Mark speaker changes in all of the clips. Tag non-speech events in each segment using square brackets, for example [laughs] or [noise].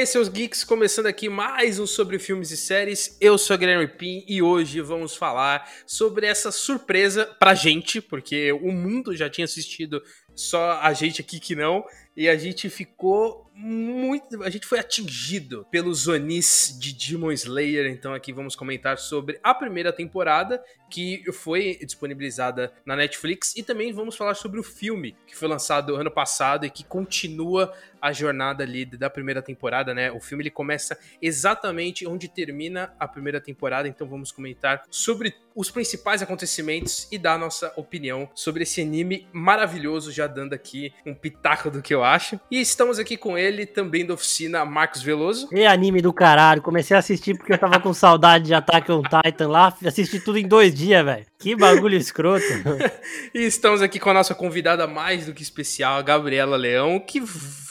Speaker 1: aí, seus geeks, começando aqui mais um sobre filmes e séries. Eu sou Guilherme Pim e hoje vamos falar sobre essa surpresa pra gente, porque o mundo já tinha assistido, só a gente aqui que não, e a gente ficou muito. A gente foi atingido pelos Onis de Demon Slayer. Então, aqui vamos comentar sobre a primeira temporada, que foi disponibilizada na Netflix, e também vamos falar sobre o filme que foi lançado ano passado e que continua a jornada ali da primeira temporada, né? O filme ele começa exatamente onde termina a primeira temporada, então vamos comentar sobre os principais acontecimentos e dar nossa opinião sobre esse anime maravilhoso, já dando aqui um pitaco do que eu acho. E estamos aqui com ele, também da oficina, Marcos Veloso.
Speaker 2: E anime do caralho, comecei a assistir porque eu tava com saudade de Attack on Titan lá, assisti tudo em dois dias, velho. Que bagulho escroto. [laughs]
Speaker 1: e estamos aqui com a nossa convidada mais do que especial, a Gabriela Leão, que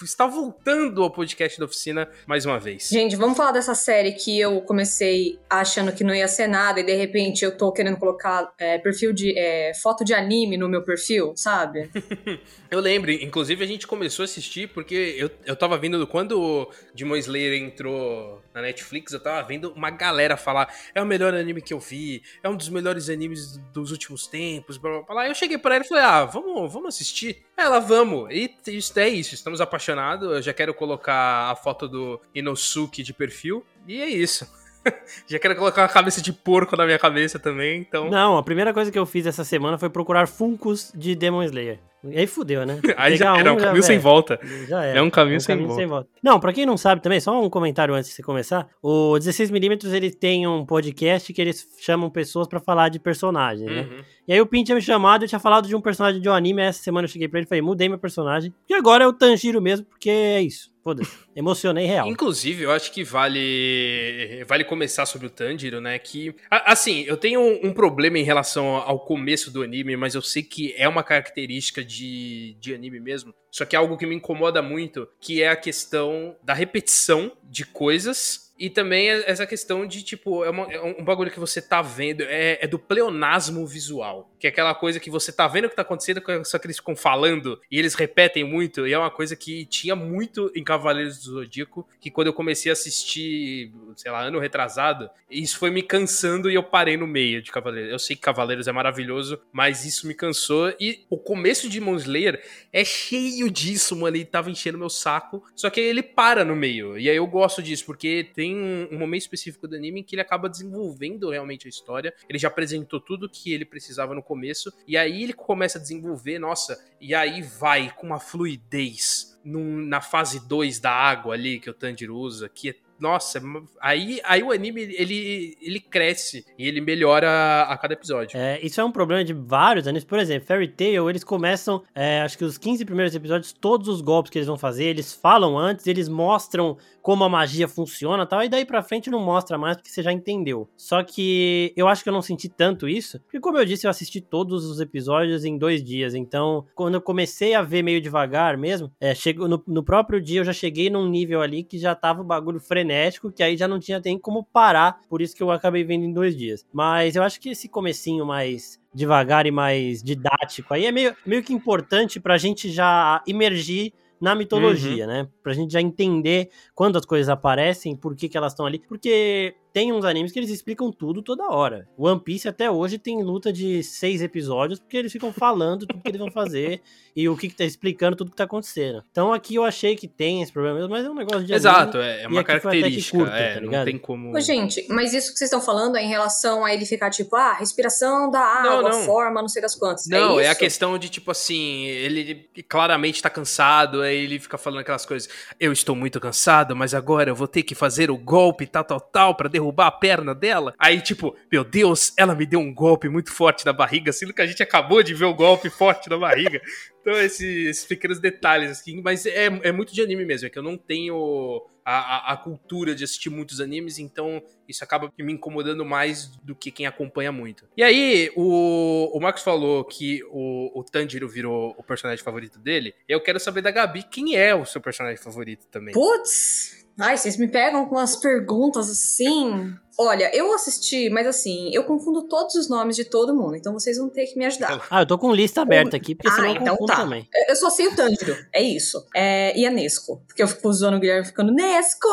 Speaker 1: está voltando ao podcast da oficina mais uma vez.
Speaker 3: Gente, vamos falar dessa série que eu comecei achando que não ia ser nada e de repente eu tô querendo colocar é, perfil de é, foto de anime no meu perfil, sabe? [laughs]
Speaker 1: eu lembro, inclusive a gente começou a assistir porque eu, eu tava vendo quando o Demon Slayer entrou na Netflix, eu tava vendo uma galera falar: é o melhor anime que eu vi, é um dos melhores animes dos últimos tempos, blá blá blá. Eu cheguei pra ela e falei: ah, vamos, vamos assistir. Ela, vamos. E isso é isso, estamos apaixonados. Eu já quero colocar a foto do Inosuke de perfil. E é isso. [laughs] Já quero colocar uma cabeça de porco na minha cabeça também, então.
Speaker 2: Não, a primeira coisa que eu fiz essa semana foi procurar Funcos de Demon Slayer. E aí fudeu, né? [laughs]
Speaker 1: aí já era um, um caminho já, sem é, volta.
Speaker 2: Já era.
Speaker 1: É um caminho, é um sem, caminho volta. sem, volta.
Speaker 2: Não, pra quem não sabe também, só um comentário antes de você começar. O 16mm ele tem um podcast que eles chamam pessoas para falar de personagens, né? uhum. né? E aí o Pin tinha me chamado, eu tinha falado de um personagem de um anime, essa semana eu cheguei pra ele e falei, mudei meu personagem. E agora é o Tanjiro mesmo, porque é isso. Foda-se. [laughs] Emocionei real.
Speaker 1: Inclusive, eu acho que vale vale começar sobre o Tanjiro, né? Que, assim, eu tenho um problema em relação ao começo do anime, mas eu sei que é uma característica de, de anime mesmo. Só que é algo que me incomoda muito, que é a questão da repetição de coisas e também é essa questão de, tipo, é, uma, é, um bagulho que você tá vendo, é, é, do pleonasmo visual. Que é aquela coisa que você tá vendo o que tá acontecendo, só que eles ficam falando e eles repetem muito. E é uma coisa que tinha muito em Cavaleiros do Zodíaco, que quando eu comecei a assistir, sei lá, ano retrasado, isso foi me cansando e eu parei no meio de Cavaleiros. Eu sei que Cavaleiros é maravilhoso, mas isso me cansou. E o começo de Demon Slayer é cheio disso, mano. Ele tava enchendo meu saco. Só que ele para no meio. E aí eu gosto disso, porque tem tem um, um, momento específico do anime em que ele acaba desenvolvendo realmente a história. Ele já apresentou tudo que ele precisava no começo, e aí ele começa a desenvolver, nossa, e aí vai com uma fluidez num, na fase 2 da água ali que o Tanjiro usa, que é nossa, aí, aí o anime ele, ele cresce e ele melhora a cada episódio.
Speaker 2: É, isso é um problema de vários animes. Por exemplo, Fairy Tail, eles começam, é, acho que os 15 primeiros episódios, todos os golpes que eles vão fazer, eles falam antes, eles mostram como a magia funciona tal, e daí pra frente não mostra mais porque você já entendeu. Só que eu acho que eu não senti tanto isso, porque como eu disse, eu assisti todos os episódios em dois dias, então quando eu comecei a ver meio devagar mesmo, é, chego, no, no próprio dia eu já cheguei num nível ali que já tava o bagulho frenético, que aí já não tinha nem como parar, por isso que eu acabei vendo em dois dias. Mas eu acho que esse comecinho mais devagar e mais didático aí é meio, meio que importante pra gente já imergir na mitologia, uhum. né? Pra gente já entender quando as coisas aparecem, por que, que elas estão ali. Porque tem uns animes que eles explicam tudo toda hora. One Piece até hoje tem luta de seis episódios, porque eles ficam falando tudo que eles vão fazer [laughs] e o que, que tá explicando tudo que tá acontecendo. Então aqui eu achei que tem esse problema mesmo, mas é um negócio de.
Speaker 1: Exato, anime, é, é uma característica. Curta, é, tá não tem como.
Speaker 3: Ô, gente, mas isso que vocês estão falando é em relação a ele ficar tipo, ah, respiração da água, não, não. forma, não sei das quantas.
Speaker 1: É não, é, é, a questão de tipo assim, ele claramente tá cansado, aí ele fica falando aquelas coisas. Eu estou muito cansado, mas agora eu vou ter que fazer o golpe tal, tal, tal, pra derrubar a perna dela. Aí, tipo, meu Deus, ela me deu um golpe muito forte na barriga, sendo que a gente acabou de ver o golpe forte na barriga. Então, esses, esses pequenos detalhes, assim, mas é, é muito de anime mesmo, é que eu não tenho a, a, a, cultura de assistir muitos animes, então isso acaba me incomodando mais do que quem acompanha muito. E aí, o, o Marcos falou que o, o Tanjiro virou o personagem favorito dele. Eu quero saber da Gabi quem é o seu personagem favorito também.
Speaker 3: Putz! Ai, vocês me pegam com as perguntas assim. Olha, eu assisti, mas assim, eu confundo todos os nomes de todo mundo, então vocês vão ter que me ajudar.
Speaker 2: Ah, eu tô com lista aberta aqui, porque
Speaker 3: ah,
Speaker 2: senão eu
Speaker 3: então
Speaker 2: confundo
Speaker 3: tá.
Speaker 2: também.
Speaker 3: Eu só sei o Tanjiro, é isso. É, e a Nesco, porque eu fico usando o Guilherme ficando Nesco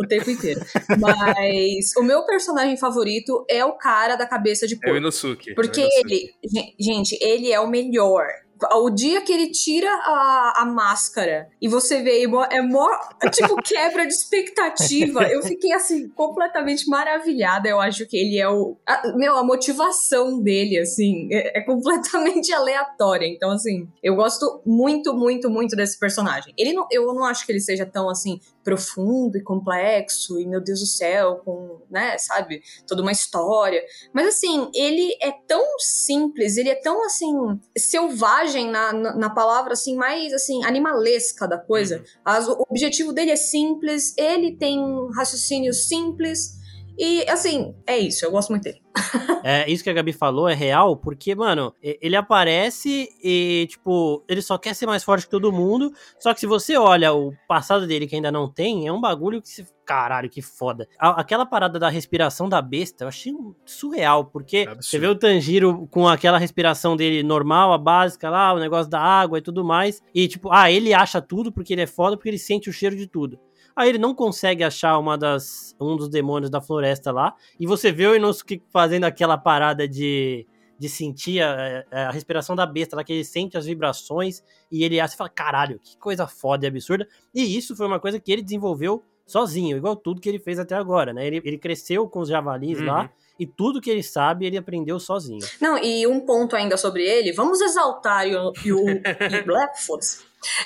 Speaker 3: o tempo inteiro. Mas o meu personagem favorito é o cara da cabeça de
Speaker 1: É o
Speaker 3: porco.
Speaker 1: Inosuke.
Speaker 3: Porque
Speaker 1: é o Inosuke.
Speaker 3: ele, gen- gente, ele é o melhor. O dia que ele tira a, a máscara e você vê, é mó- é tipo, quebra de expectativa. Eu fiquei, assim, completamente maravilhada. Eu acho que ele é o. a- meu, a motivação dele, assim, é, é completamente [laughs] aleatória. Então, assim, eu gosto muito, muito, muito desse personagem. Ele não, eu não acho que ele seja tão, assim, profundo e complexo e, meu Deus do céu, com, né, sabe, toda uma história. Mas assim, ele é tão simples, ele é tão assim, selvagem na, na, na palavra assim, mais assim, animalesca da coisa. As- o objetivo dele é simples, ele tem um raciocínio simples. E assim, é isso, eu gosto muito dele. [laughs]
Speaker 2: É, isso que a Gabi falou é real, porque, mano, ele aparece e, tipo, ele só quer ser mais forte que todo mundo. Só que se você olha o passado dele que ainda não tem, é um bagulho que se. Caralho, que foda. Aquela parada da respiração da besta, eu achei surreal, porque
Speaker 1: Absurdo.
Speaker 2: você vê o Tanjiro com aquela respiração dele normal, a básica lá, o negócio da água e tudo mais. E, tipo, ah, ele acha tudo porque ele é foda, porque ele sente o cheiro de tudo. Aí ele não consegue achar uma das, um dos demônios da floresta lá. E você vê o Inosuke fazendo aquela parada de, de sentir a, a respiração da besta, lá que ele sente as vibrações e ele acha e fala: caralho, que coisa foda e absurda. E isso foi uma coisa que ele desenvolveu sozinho, igual tudo que ele fez até agora, né? Ele, ele cresceu com os javalis
Speaker 1: Uhum.
Speaker 2: lá e tudo que ele sabe ele aprendeu sozinho.
Speaker 3: Não, e um ponto ainda sobre ele, vamos exaltar o, o, o Blackfoot,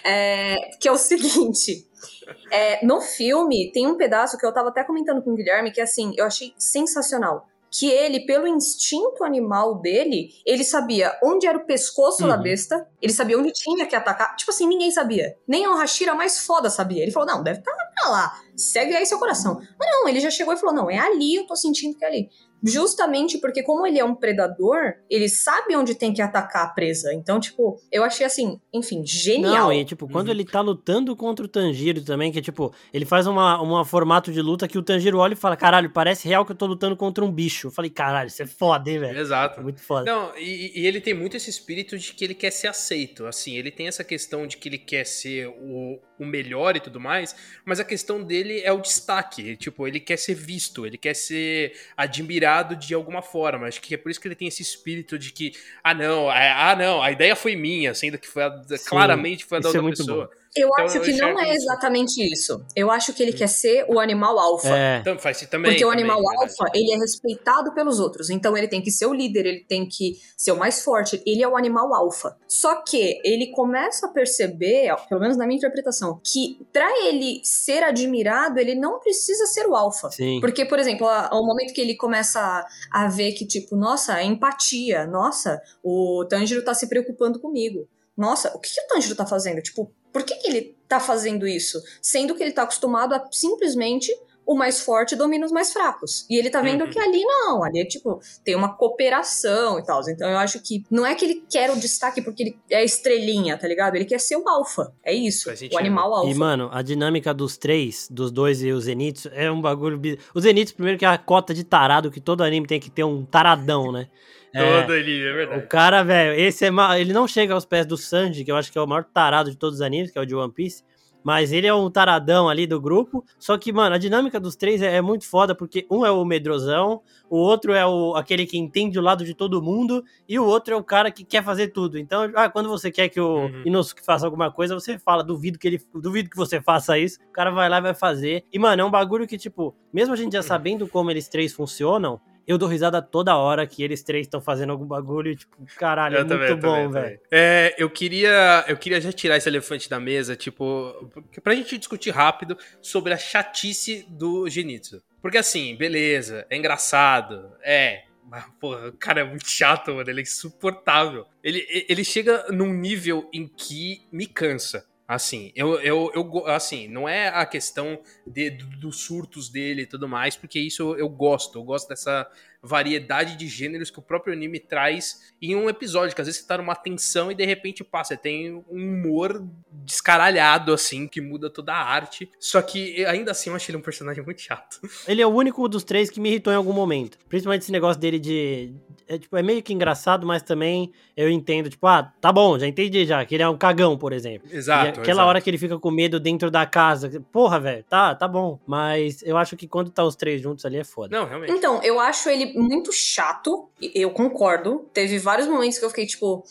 Speaker 3: é, que é o seguinte. é, no filme, tem um pedaço que eu tava até comentando com o Guilherme, que assim, eu achei sensacional. Que ele, pelo instinto animal dele, ele sabia onde era o pescoço da
Speaker 2: Uhum.
Speaker 3: besta, ele sabia onde tinha que atacar. Tipo assim, ninguém sabia. Nem o Hashira mais foda sabia. Ele falou: não, deve estar pra lá. Segue aí seu coração. Mas não, ele já chegou e falou: não, é ali, eu tô sentindo que é ali. Justamente porque, como ele é um predador, ele sabe onde tem que atacar a presa. Então, tipo, eu achei assim, enfim, genial.
Speaker 2: Não, e tipo, quando
Speaker 1: Uhum.
Speaker 2: ele tá lutando contra o Tanjiro também, que tipo, ele faz uma, uma formato de luta que o Tanjiro olha e fala: caralho, parece real que eu tô lutando contra um bicho. Eu falei: caralho, isso é foda, hein, velho.
Speaker 1: Exato.
Speaker 2: Muito foda.
Speaker 1: Não, e, e ele tem muito esse espírito de que ele quer ser aceito. Assim, ele tem essa questão de que ele quer ser o, o melhor e tudo mais, mas a questão dele é o destaque. Tipo, ele quer ser visto, ele quer ser admirado de alguma forma. Acho que é por isso que ele tem esse espírito de que, ah, não, a- ah, não, a ideia foi minha, sendo que foi a- claramente foi a da
Speaker 2: é
Speaker 1: outra
Speaker 2: muito
Speaker 1: pessoa.
Speaker 3: Eu
Speaker 1: Então,
Speaker 3: acho
Speaker 1: eu
Speaker 3: que não é exatamente isso. Eu acho que ele quer ser o animal alfa.
Speaker 2: É.
Speaker 1: Então, faz também.
Speaker 3: Porque o
Speaker 1: também,
Speaker 3: animal
Speaker 1: verdade.
Speaker 3: alfa, ele é respeitado pelos outros. Então ele tem que ser o líder, ele tem que ser o mais forte. Ele é o animal alfa. Só que ele começa a perceber, pelo menos na minha interpretação, que pra ele ser admirado, ele não precisa ser o alfa.
Speaker 2: Sim.
Speaker 3: Porque, por exemplo, ao momento que ele começa a, a ver que, tipo, nossa, é empatia, nossa, o Tanjiro tá se preocupando comigo. Nossa, o que, que o Tanjiro tá fazendo? Tipo, por que, que ele tá fazendo isso? Sendo que ele tá acostumado a simplesmente o mais forte domina os mais fracos. E ele tá vendo
Speaker 1: Uhum.
Speaker 3: que ali não, ali é tipo, tem uma cooperação e tal. Então eu acho que não é que ele quer o destaque porque ele é estrelinha, tá ligado? Ele quer ser o alfa. É isso, o animal alfa.
Speaker 2: E, mano, a dinâmica dos três, dos dois e o Zenitsu, é um bagulho. bi- O Zenitsu, primeiro, que é a cota de tarado, que todo anime tem que ter um taradão, né? [laughs] É,
Speaker 1: Todo ali, é
Speaker 2: o
Speaker 1: verdade.
Speaker 2: cara, velho, esse é. ma- Ele não chega aos pés do Sanji, que eu acho que é o maior tarado de todos os animes, que é o de One Piece. Mas ele é um taradão ali do grupo. Só que, mano, a dinâmica dos três é, é muito foda, porque um é o medrosão, o outro é o, aquele que entende o lado de todo mundo, e o outro é o cara que quer fazer tudo. Então, ah, quando você quer que o
Speaker 1: Uhum.
Speaker 2: Inosuke faça alguma coisa, você fala, duvido que ele. Duvido que você faça isso. O cara vai lá e vai fazer. E, mano, é um bagulho que, tipo, mesmo a gente já sabendo como eles três funcionam. Eu dou risada toda hora que eles três estão fazendo algum bagulho, tipo, caralho, é
Speaker 1: Eu
Speaker 2: muito
Speaker 1: também, eu
Speaker 2: bom, velho.
Speaker 1: É, eu queria, eu queria já tirar esse elefante da mesa, tipo, pra gente discutir rápido sobre a chatice do Genitsu. Porque assim, beleza, é engraçado, é, mas, porra, o cara é muito chato, mano, ele é insuportável. Ele, ele chega num nível em que me cansa. Assim, eu, eu, eu assim, não é a questão de, do- dos surtos dele e tudo mais, porque isso eu, eu gosto, eu gosto dessa, variedade de gêneros que o próprio anime traz em um episódio, que às vezes você tá numa tensão e de repente passa, tem um humor descaralhado, assim, que muda toda a arte. Só que ainda assim eu achei ele um personagem muito chato.
Speaker 2: Ele é o único dos três que me irritou em algum momento. Principalmente esse negócio dele de. É, tipo, é meio que engraçado, mas também eu entendo, tipo, ah, tá bom, já entendi já, que ele é um cagão, por exemplo.
Speaker 1: Exato.
Speaker 2: E aquela
Speaker 1: exato.
Speaker 2: hora que ele fica com medo dentro da casa. Porra, velho, tá, tá bom. Mas eu acho que quando tá os três juntos ali é foda.
Speaker 1: Não, realmente.
Speaker 3: Então, eu acho ele muito chato, eu concordo. Teve vários momentos que eu fiquei tipo,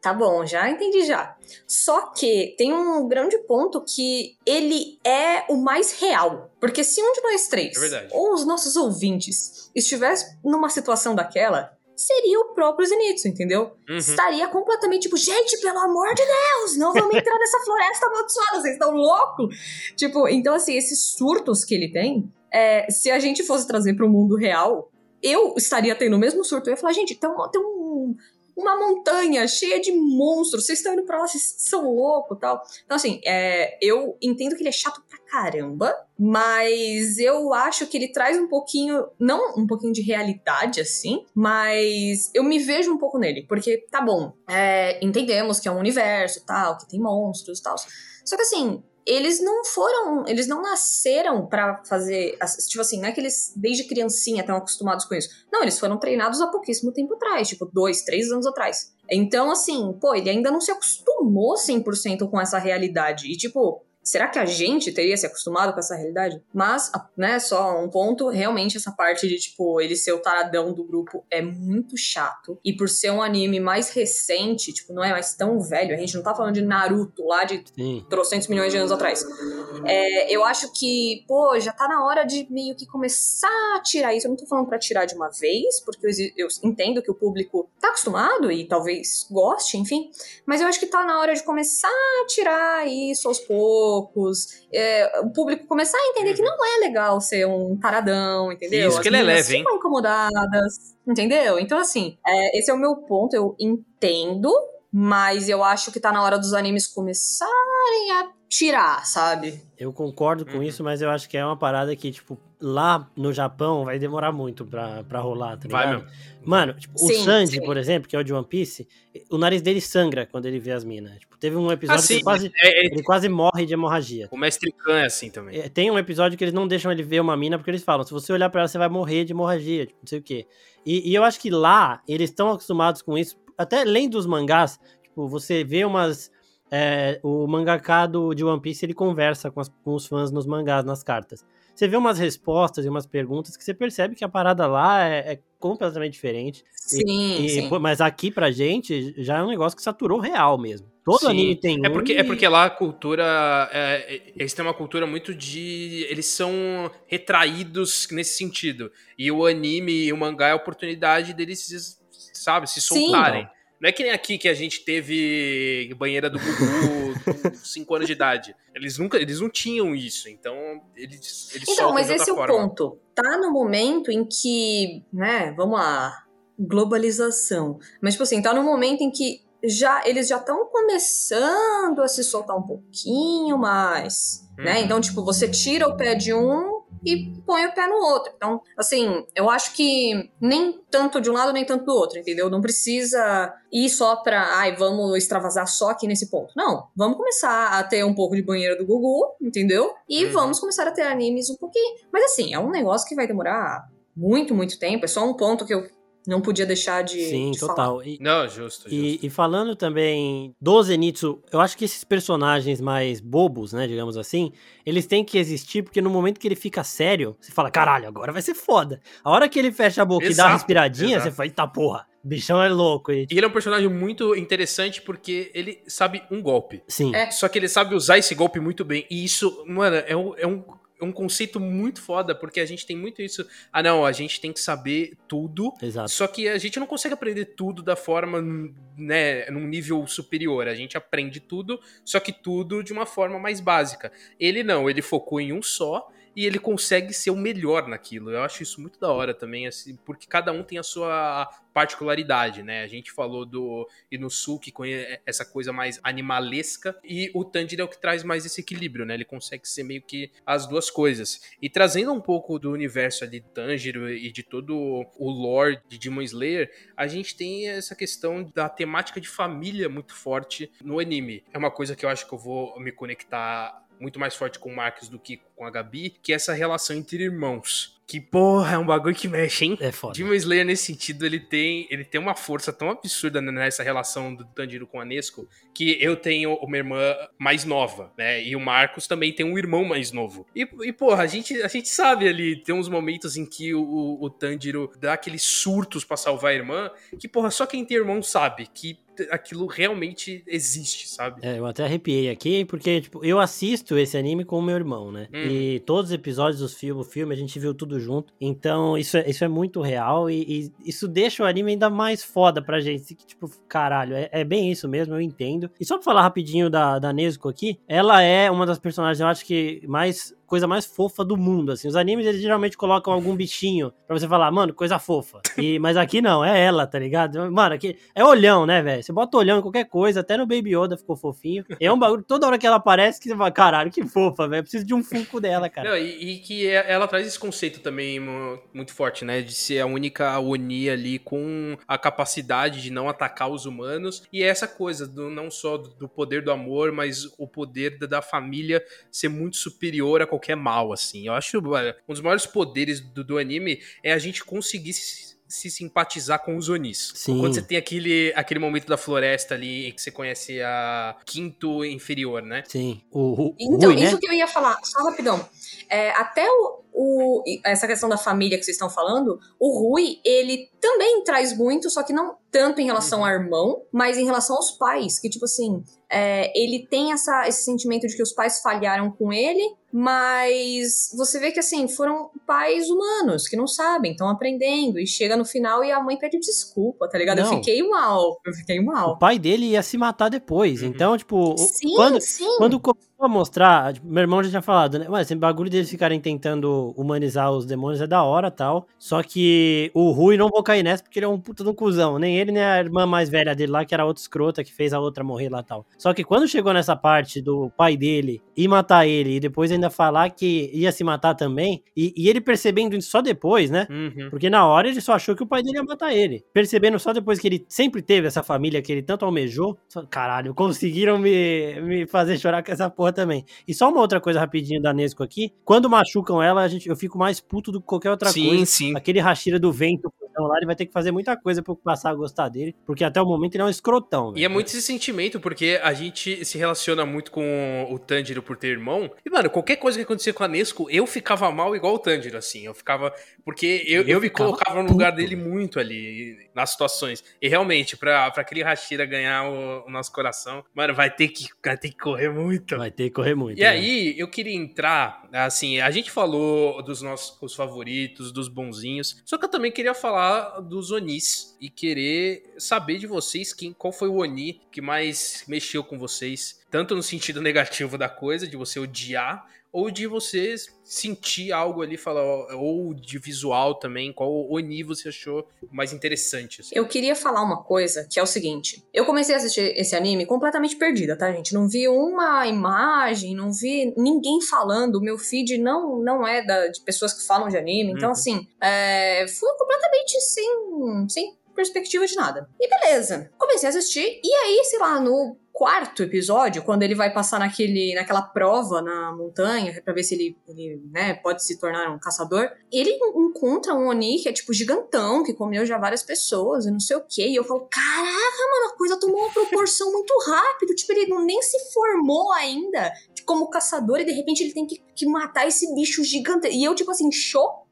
Speaker 3: tá bom, já entendi já. Só que tem um grande ponto que ele é o mais real. Porque se um de nós três,
Speaker 1: É
Speaker 3: ou os nossos ouvintes, estivesse numa situação daquela, seria o próprio Zenitsu, entendeu?
Speaker 1: Uhum.
Speaker 3: Estaria completamente tipo, gente, pelo amor de Deus, não vamos entrar nessa floresta amaldiçoada, vocês estão loucos? Tipo, então assim, esses surtos que ele tem, é, se a gente fosse trazer para o mundo real, eu estaria tendo o mesmo surto. Eu ia falar, gente, tem, tem um- uma montanha cheia de monstros, vocês estão indo pra lá, vocês são loucos tal. Então, assim, é, eu entendo que ele é chato pra caramba, mas eu acho que ele traz um pouquinho, não um pouquinho de realidade, assim, mas eu me vejo um pouco nele, porque, tá bom, é, entendemos que é um universo tal, que tem monstros e tal. Só que, assim, eles não foram, eles não nasceram pra fazer, tipo assim, não é que eles desde criancinha estão acostumados com isso. Não, eles foram treinados há pouquíssimo tempo atrás, tipo dois, três anos atrás. Então, assim, pô, ele ainda não se acostumou 100% com essa realidade. E, tipo, será que a gente teria se acostumado com essa realidade? Mas, né, só um ponto, realmente essa parte de, tipo, ele ser o taradão do grupo é muito chato. E por ser um anime mais recente, tipo, não é mais tão velho, a gente não tá falando de Naruto lá de
Speaker 2: Sim.
Speaker 3: trocentos milhões de anos atrás. É, eu acho que, pô, já tá na hora de meio que começar a tirar isso. Eu não tô falando pra tirar de uma vez, porque eu, eu entendo que o público tá acostumado e talvez goste, enfim. Mas eu acho que tá na hora de começar a tirar isso aos poucos. É, o público começar a entender que não é legal ser um taradão, entendeu?
Speaker 1: Isso,
Speaker 3: As
Speaker 1: que ele é leve, hein?
Speaker 3: ficam incomodadas, entendeu? Então, assim, é, esse é o meu ponto. Eu entendo, mas eu acho que tá na hora dos animes começarem a tirar, sabe?
Speaker 2: Eu concordo com
Speaker 1: Uhum.
Speaker 2: isso, mas eu acho que é uma parada que, tipo, lá no Japão vai demorar muito pra, pra rolar, tá
Speaker 1: Vai
Speaker 2: ligado?
Speaker 1: mesmo.
Speaker 2: Mano, tipo, o
Speaker 3: Sim,
Speaker 2: Sanji,
Speaker 3: sim.
Speaker 2: por exemplo, que é o de One Piece, o nariz dele sangra quando ele vê as minas. Tipo, teve um episódio que
Speaker 1: Assim,
Speaker 2: ele quase,
Speaker 1: é- é-
Speaker 2: ele quase morre de hemorragia.
Speaker 1: o Mestre Khan é assim também.
Speaker 2: É, Tem um episódio que eles não deixam ele ver uma mina porque eles falam: se você olhar pra ela, você vai morrer de hemorragia, tipo, não sei o quê. E, e eu acho que lá eles estão acostumados com isso, até além dos mangás, tipo, você vê umas. é, o mangaká do, de One Piece ele conversa com, as- com os fãs nos mangás, nas cartas. Você vê umas respostas e umas perguntas que você percebe que a parada lá é, é completamente diferente.
Speaker 3: Sim,
Speaker 2: E-
Speaker 3: sim.
Speaker 2: pô, mas aqui pra gente já é um negócio que saturou real mesmo. Todo
Speaker 1: Sim.
Speaker 2: anime tem
Speaker 1: É
Speaker 2: um
Speaker 1: porque,
Speaker 2: e-
Speaker 1: é porque lá a cultura. é, é- eles têm uma cultura muito de. Eles são retraídos nesse sentido. E o anime e o mangá é a oportunidade deles, sabe, se
Speaker 3: Sim.
Speaker 1: Não é que nem aqui que a gente teve banheira do Gugu com [laughs] 5 anos de idade. Eles nunca, eles não tinham isso, então eles, eles
Speaker 3: Então, mas esse é o ponto. Tá no momento em que, né, vamos lá, globalização. Mas, tipo assim, tá no momento em que já eles já estão começando a se soltar um pouquinho mais, né?
Speaker 1: Uhum.
Speaker 3: Então, tipo, você tira o pé de um e põe o pé no outro. Então, assim, eu acho que nem tanto de um lado nem tanto do outro, entendeu? Não precisa ir só pra, ai, vamos extravasar só aqui nesse ponto. Não, vamos começar a ter um pouco de banheiro do Gugu, entendeu? E
Speaker 1: Uhum.
Speaker 3: vamos começar a ter animes um pouquinho. Mas assim, é um negócio que vai demorar muito, muito tempo. É só um ponto que eu não podia deixar de,
Speaker 2: Sim,
Speaker 3: de falar.
Speaker 2: total. E,
Speaker 1: Não, justo, justo.
Speaker 2: E, e falando também do Zenitsu, eu acho que esses personagens mais bobos, né, digamos assim, eles têm que existir porque no momento que ele fica sério, você fala, caralho, agora vai ser foda. A hora que ele fecha a boca e dá
Speaker 1: Exato,
Speaker 2: uma respiradinha,
Speaker 1: exato.
Speaker 2: você fala, eita porra, o bichão é louco. E,
Speaker 1: E ele é um personagem muito interessante porque ele sabe um golpe.
Speaker 2: sim,
Speaker 3: É.
Speaker 1: Só que ele sabe usar esse golpe muito bem. E isso, mano, é um, é um, um conceito muito foda, porque a gente tem muito isso. Ah, não, a gente tem que saber tudo.
Speaker 2: exato.
Speaker 1: Só que a gente não consegue aprender tudo da forma, né, num nível superior. A gente aprende tudo, só que tudo de uma forma mais básica. Ele não, ele focou em um só. E ele consegue ser o melhor naquilo. Eu acho isso muito da hora também, assim, porque cada um tem a sua particularidade, né? A gente falou do Inosuke com essa coisa mais animalesca e o Tanjiro é o que traz mais esse equilíbrio, né? Ele consegue ser meio que as duas coisas. E trazendo um pouco do universo ali de Tanjiro e de todo o lore de Demon Slayer, a gente tem essa questão da temática de família muito forte no anime. É uma coisa que eu acho que eu vou me conectar muito mais forte com o Marcos do que com a Gabi, que é essa relação entre irmãos. Que, porra, é um bagulho que mexe, hein?
Speaker 2: É foda.
Speaker 1: Demon Slayer, nesse sentido, ele tem, ele tem uma força tão absurda nessa relação do Tanjiro com a Nesco, que eu tenho uma irmã mais nova, né? E o Marcos também tem um irmão mais novo. E, e porra, a gente, a gente sabe ali, tem uns momentos em que o, o Tanjiro dá aqueles surtos para salvar a irmã, que, porra, só quem tem irmão sabe que aquilo realmente existe, sabe?
Speaker 2: É, eu até arrepiei aqui, porque, tipo, eu assisto esse anime com o meu irmão, né? Hum. E todos os episódios dos filmes, o filme, a gente viu tudo junto. Então, isso é, isso é muito real e, e isso deixa o anime ainda mais foda pra gente. Que, tipo, caralho, é, é, bem isso mesmo, eu entendo. E só pra falar rapidinho da, da Nezuko aqui, ela é uma das personagens, eu acho que mais coisa mais fofa do mundo, assim. Os animes, eles geralmente colocam algum bichinho pra você falar, mano, coisa fofa. E, [laughs] mas aqui não, é ela, tá ligado? Mano, aqui é olhão, né, velho? Você bota olhão em qualquer coisa, até no Baby Yoda ficou fofinho. é um bagulho, toda hora que ela aparece, que você fala, caralho, que fofa, velho. Preciso de um Funko dela, cara.
Speaker 1: Não, e, e, que é, ela traz esse conceito também muito forte, né? De ser a única Oni ali com a capacidade de não atacar os humanos. E é essa coisa, do, não só do poder do amor, mas o poder da família ser muito superior a qualquer qualquer mal, assim. Eu acho um dos maiores poderes do, do anime é a gente conseguir se, se simpatizar com os Onis. Sim. Quando você tem aquele, aquele momento da floresta ali em que você conhece a quinto inferior, né?
Speaker 2: Sim. O,
Speaker 3: o então, Rui, isso né? que eu ia falar, só rapidão. É, até o, o, essa questão da família que vocês estão falando, o Rui, ele também traz muito, só que não tanto em relação ao irmão, mas em relação aos pais, que tipo assim, é, ele tem essa, esse sentimento de que os pais falharam com ele, mas você vê que assim, foram pais humanos que não sabem, estão aprendendo, e chega no final e a mãe pede desculpa, tá ligado? Não. Eu fiquei mal, eu fiquei mal.
Speaker 2: O pai dele ia se matar depois, uhum. então, tipo, sim, quando, sim. quando começou a mostrar, tipo, meu irmão já tinha falado, né? Mas esse bagulho deles ficarem tentando humanizar os demônios é da hora tal, só que o Rui não vou cair nessa porque ele é um puta de um cuzão, nem ele, nem a irmã mais velha dele lá, que era outra escrota, que fez a outra morrer lá tal. Só que quando chegou nessa parte do pai dele ir matar ele e depois ainda falar que ia se matar também, e, e ele percebendo isso só depois, né? Uhum. Porque na hora ele só achou que o pai dele ia matar ele. Percebendo só depois que ele sempre teve essa família que ele tanto almejou, só, caralho, conseguiram me, me fazer chorar com essa porra também. E só uma outra coisa rapidinho da Nesco aqui, quando machucam ela, a gente, eu fico mais puto do que qualquer outra
Speaker 1: sim,
Speaker 2: coisa.
Speaker 1: Sim.
Speaker 2: Aquele rachira do vento então lá ele vai ter que fazer muita coisa pra eu passar a gostar dele, porque até o momento ele é um escrotão.
Speaker 1: E é muito esse sentimento, porque a gente se relaciona muito com o Tanjiro por ter irmão. E, mano, qualquer coisa que acontecia com a Nesco, eu ficava mal igual o Tanjiro, assim. Eu ficava. Porque eu, eu, eu me colocava no lugar dele muito ali, nas situações. E realmente, pra, pra aquele Hashira ganhar o, o, nosso coração, mano, vai ter, que, vai ter que correr muito.
Speaker 2: Vai ter que correr muito.
Speaker 1: E né? aí, eu queria entrar, assim, a gente falou dos nossos favoritos, dos bonzinhos, só que eu também queria falar falar dos Onis e querer saber de vocês quem, qual foi o Oni que mais mexeu com vocês, tanto no sentido negativo da coisa, de você odiar, ou de você sentir algo ali, falar, ou de visual também, qual Oni você achou mais interessante? Assim?
Speaker 3: Eu queria falar uma coisa, que é o seguinte, eu comecei a assistir esse anime completamente perdida, tá, gente? Não vi uma imagem, não vi ninguém falando, o meu feed não, não é da, de pessoas que falam de anime, então, uhum. assim, é, fui completamente sem, sem perspectiva de nada. E beleza, comecei a assistir, e aí, sei lá, no quarto episódio, quando ele vai passar naquele, naquela prova na montanha, para ver se ele, ele né, pode se tornar um caçador, ele encontra um Oni que é tipo gigantão, que comeu já várias pessoas e não sei o que. E eu falo, caraca, mano, a coisa tomou uma proporção [laughs] muito rápido. Tipo, ele nem se formou ainda como caçador e de repente ele tem que, que matar esse bicho gigante. E eu, tipo assim, chocada,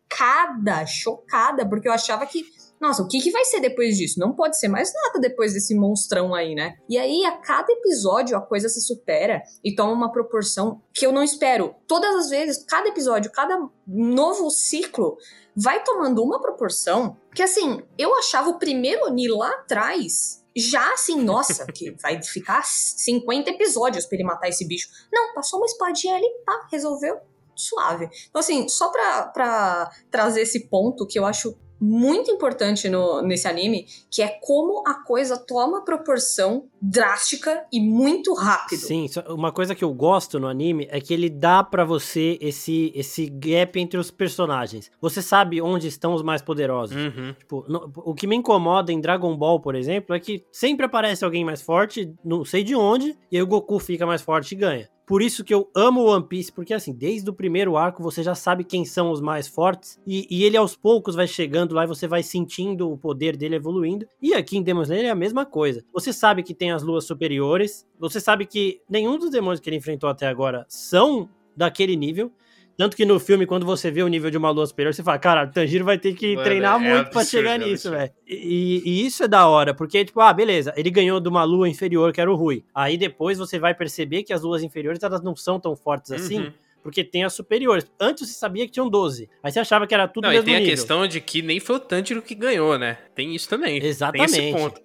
Speaker 3: chocada, porque eu achava que nossa, o que, que vai ser depois disso? Não pode ser mais nada depois desse monstrão aí, né? E aí, a cada episódio, a coisa se supera e toma uma proporção que eu não espero. Todas as vezes, cada episódio, cada novo ciclo vai tomando uma proporção que, assim, eu achava o primeiro Oni lá atrás já assim, nossa, que vai ficar 50 episódios pra ele matar esse bicho. Não, passou uma espadinha ali, pá, resolveu suave. Então, assim, só pra, pra trazer esse ponto que eu acho muito importante no, nesse anime, que é como a coisa toma proporção drástica e muito rápido.
Speaker 2: Sim, uma coisa que eu gosto no anime é que ele dá para você esse esse gap entre os personagens. Você sabe onde estão os mais poderosos.
Speaker 1: Uhum.
Speaker 2: Tipo, no, o que me incomoda em Dragon Ball, por exemplo, é que sempre aparece alguém mais forte, não sei de onde, e aí o Goku fica mais forte e ganha. Por isso que eu amo One Piece, porque assim, desde o primeiro arco você já sabe quem são os mais fortes, e, e ele aos poucos vai chegando lá e você vai sentindo o poder dele evoluindo. E aqui em Demon Slayer é a mesma coisa. Você sabe que tem as luas superiores, você sabe que nenhum dos demônios que ele enfrentou até agora são daquele nível, tanto que no filme, quando você vê o nível de uma lua superior, você fala, cara, o Tanjiro vai ter que Mano, treinar é muito absurdo, pra chegar é nisso, velho. E, e, isso é da hora, porque, tipo, ah, beleza, ele ganhou de uma lua inferior, que era o Rui. Aí depois você vai perceber que as luas inferiores, elas não são tão fortes assim. Porque tem as superiores. Antes você sabia que tinham 12. Aí você achava que era tudo
Speaker 1: Não,
Speaker 2: mesmo
Speaker 1: e tem
Speaker 2: nível.
Speaker 1: a questão de que nem foi o Tanjiro que ganhou, né? Tem isso também.
Speaker 2: Exatamente.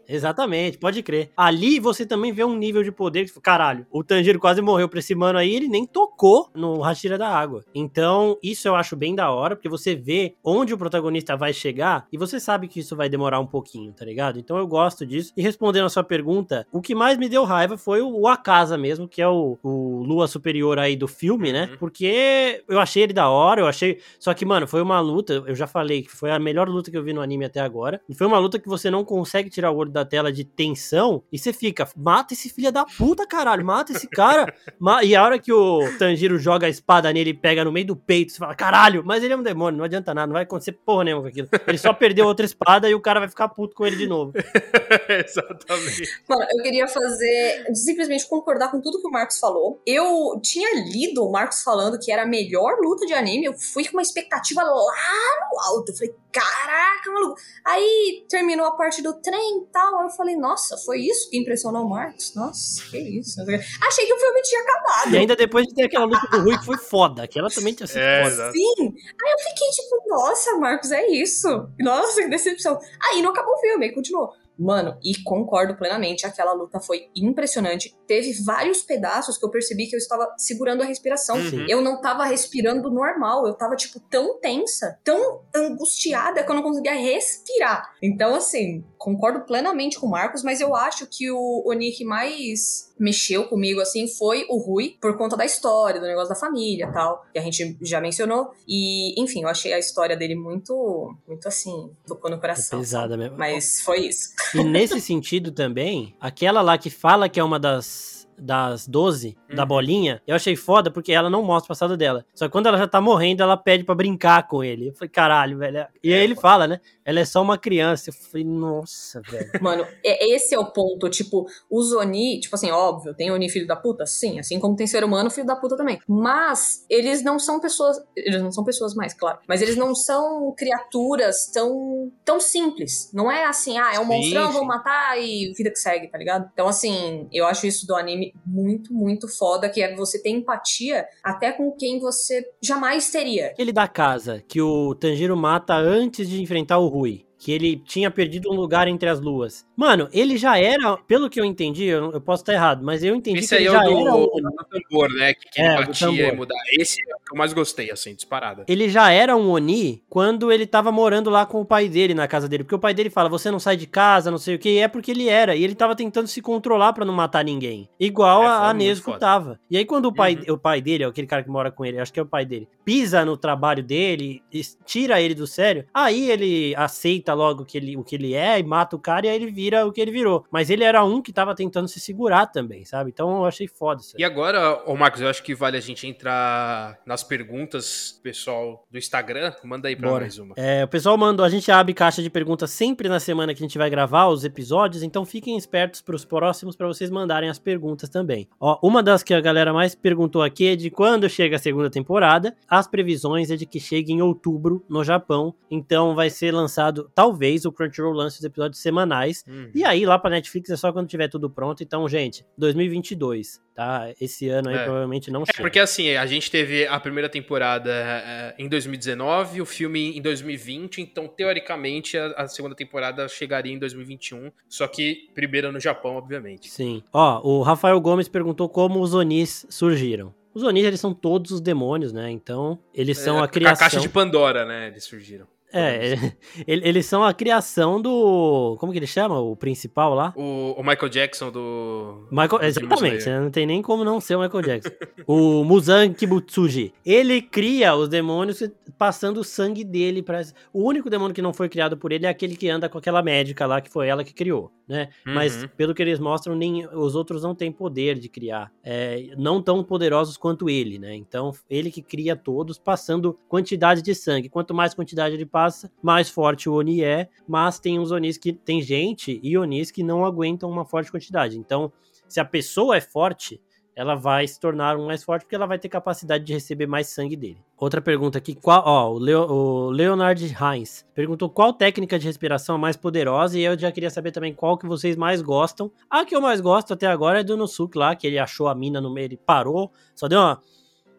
Speaker 2: Exatamente, pode crer. Ali você também vê um nível de poder que, caralho, o Tanjiro quase morreu pra esse mano aí, ele nem tocou no Hashira da Água. Então, isso eu acho bem da hora, porque você vê onde o protagonista vai chegar e você sabe que isso vai demorar um pouquinho, tá ligado? Então eu gosto disso. E respondendo a sua pergunta, o que mais me deu raiva foi o Akasa mesmo, que é o, o Lua Superior aí do filme, né? Uhum porque eu achei ele da hora, eu achei. Só que, mano, foi uma luta, eu já falei que foi a melhor luta que eu vi no anime até agora. E foi uma luta que você não consegue tirar o olho da tela de tensão e você fica, mata esse filho da puta, caralho, mata esse cara. [laughs] e a hora que o Tanjiro joga a espada nele e pega no meio do peito, você fala, caralho, mas ele é um demônio, não adianta nada, não vai acontecer porra nenhuma com aquilo. Ele só perdeu outra espada e o cara vai ficar puto com ele de novo. [laughs]
Speaker 1: Exatamente.
Speaker 3: Mano, eu queria fazer, simplesmente concordar com tudo que o Marcos falou. Eu tinha lido o Marcos falando falando que era a melhor luta de anime, eu fui com uma expectativa lá no alto. Eu falei, caraca, maluco. Aí terminou a parte do trem e tal. Eu falei, nossa, foi isso que impressionou o Marcos? Nossa, que isso. Achei que o filme tinha acabado.
Speaker 2: E ainda depois de ter aquela luta do Rui que foi foda. Aquela também tinha sido é, foda.
Speaker 3: Sim. Aí eu fiquei tipo, nossa, Marcos, é isso. Nossa, que decepção. Aí não acabou o filme, aí continuou. Mano, e concordo plenamente, aquela luta foi impressionante. Teve vários pedaços que eu percebi que eu estava segurando a respiração. Uhum. Eu não estava respirando normal, eu estava tipo tão tensa, tão angustiada que eu não conseguia respirar. Então, assim, concordo plenamente com o Marcos, mas eu acho que o Onik mais mexeu comigo, assim, foi o Rui, por conta da história, do negócio da família tal, que a gente já mencionou. E, enfim, eu achei a história dele muito, muito assim, tocou no coração.
Speaker 2: É pesada mesmo.
Speaker 3: Mas foi isso.
Speaker 2: E nesse sentido também, aquela lá que fala que é uma das das 12, uhum. da bolinha, eu achei foda porque ela não mostra o passado dela. Só que quando ela já tá morrendo, ela pede para brincar com ele. Eu falei, caralho, velho. E aí ele fala, né? Ela é só uma criança. Eu falei, nossa, velho. [laughs]
Speaker 3: Mano, esse é o ponto. Tipo, o Zoni, tipo assim, óbvio, tem Oni filho da puta? Sim. Assim como tem ser humano, filho da puta também. Mas eles não são pessoas. Eles não são pessoas mais, claro. Mas eles não são criaturas tão, tão simples. Não é assim, ah, é um monstrão, vou matar e vida que segue, tá ligado? Então, assim, eu acho isso do anime muito, muito foda, que é você ter empatia até com quem você jamais teria.
Speaker 2: Aquele da casa, que o Tanjiro mata antes de enfrentar o Rui que ele tinha perdido um lugar entre as luas. Mano, ele já era, pelo que eu entendi, eu, eu posso estar errado, mas eu entendi
Speaker 1: Esse
Speaker 2: que
Speaker 1: ele
Speaker 2: já
Speaker 1: é o
Speaker 2: do,
Speaker 1: era o do tambor, né? Que, que é, ele batia e mudar. Esse é o que eu mais gostei, assim, disparada.
Speaker 2: Ele já era um Oni quando ele tava morando lá com o pai dele na casa dele, porque o pai dele fala: "Você não sai de casa, não sei o que", e é porque ele era, e ele tava tentando se controlar para não matar ninguém, igual é, a, a Nesco tava. E aí quando o pai, uhum. o pai dele, aquele cara que mora com ele, acho que é o pai dele, pisa no trabalho dele, tira ele do sério, aí ele aceita logo que ele, o que que ele é e mata o cara e aí ele vira o que ele virou. Mas ele era um que tava tentando se segurar também, sabe? Então eu achei foda isso.
Speaker 1: E agora, ô Marcos, eu acho que vale a gente entrar nas perguntas, pessoal do Instagram. Manda aí pra Bora. mais uma.
Speaker 2: É, o pessoal mandou, a gente abre caixa de perguntas sempre na semana que a gente vai gravar os episódios, então fiquem espertos pros próximos para vocês mandarem as perguntas também. Ó, uma das que a galera mais perguntou aqui é de quando chega a segunda temporada. As previsões é de que chegue em outubro no Japão, então vai ser lançado talvez o Crunchyroll lança os episódios semanais. Uhum. E aí, lá pra Netflix é só quando tiver tudo pronto. Então, gente, 2022, tá? Esse ano aí é. provavelmente não é, chega.
Speaker 1: Porque assim, a gente teve a primeira temporada é, em 2019, o filme em 2020. Então, teoricamente, a, a, segunda temporada chegaria em 2021. Só que primeiro no Japão, obviamente.
Speaker 2: Sim. Ó, o Rafael Gomes perguntou como os Onis surgiram. Os Onis, eles são todos os demônios, né? Então, eles são
Speaker 1: É,
Speaker 2: a criação...
Speaker 1: A caixa de Pandora, né? Eles surgiram.
Speaker 2: É, [laughs] ele- eles são a criação do... Como que ele chama? O principal lá?
Speaker 1: O, o Michael Jackson do.
Speaker 2: Michael,
Speaker 1: do
Speaker 2: exatamente, né? não tem nem como não ser o Michael Jackson. o [laughs] Muzan Kibutsuji. Ele cria os demônios passando o sangue dele para O único demônio que não foi criado por ele é aquele que anda com aquela médica lá, que foi ela que criou, né? Mas
Speaker 1: Uhum.
Speaker 2: pelo que eles mostram, nem os outros não têm poder de criar. É, não tão poderosos quanto ele, né? Então, ele que cria todos, passando quantidade de sangue. Quanto mais quantidade ele passa, mais forte o Oni é. Mas tem uns Onis que. Tem gente e Onis que não aguentam uma forte quantidade. Então, se a pessoa é forte, ela vai se tornar um mais forte porque ela vai ter capacidade de receber mais sangue dele. Outra pergunta aqui, qual, ó, o, Leo, o Leonard Heinz perguntou qual técnica de respiração é mais poderosa e eu já queria saber também qual que vocês mais gostam. A que eu mais gosto até agora é do Nosuke lá, que ele achou a mina no meio, ele parou, só deu uma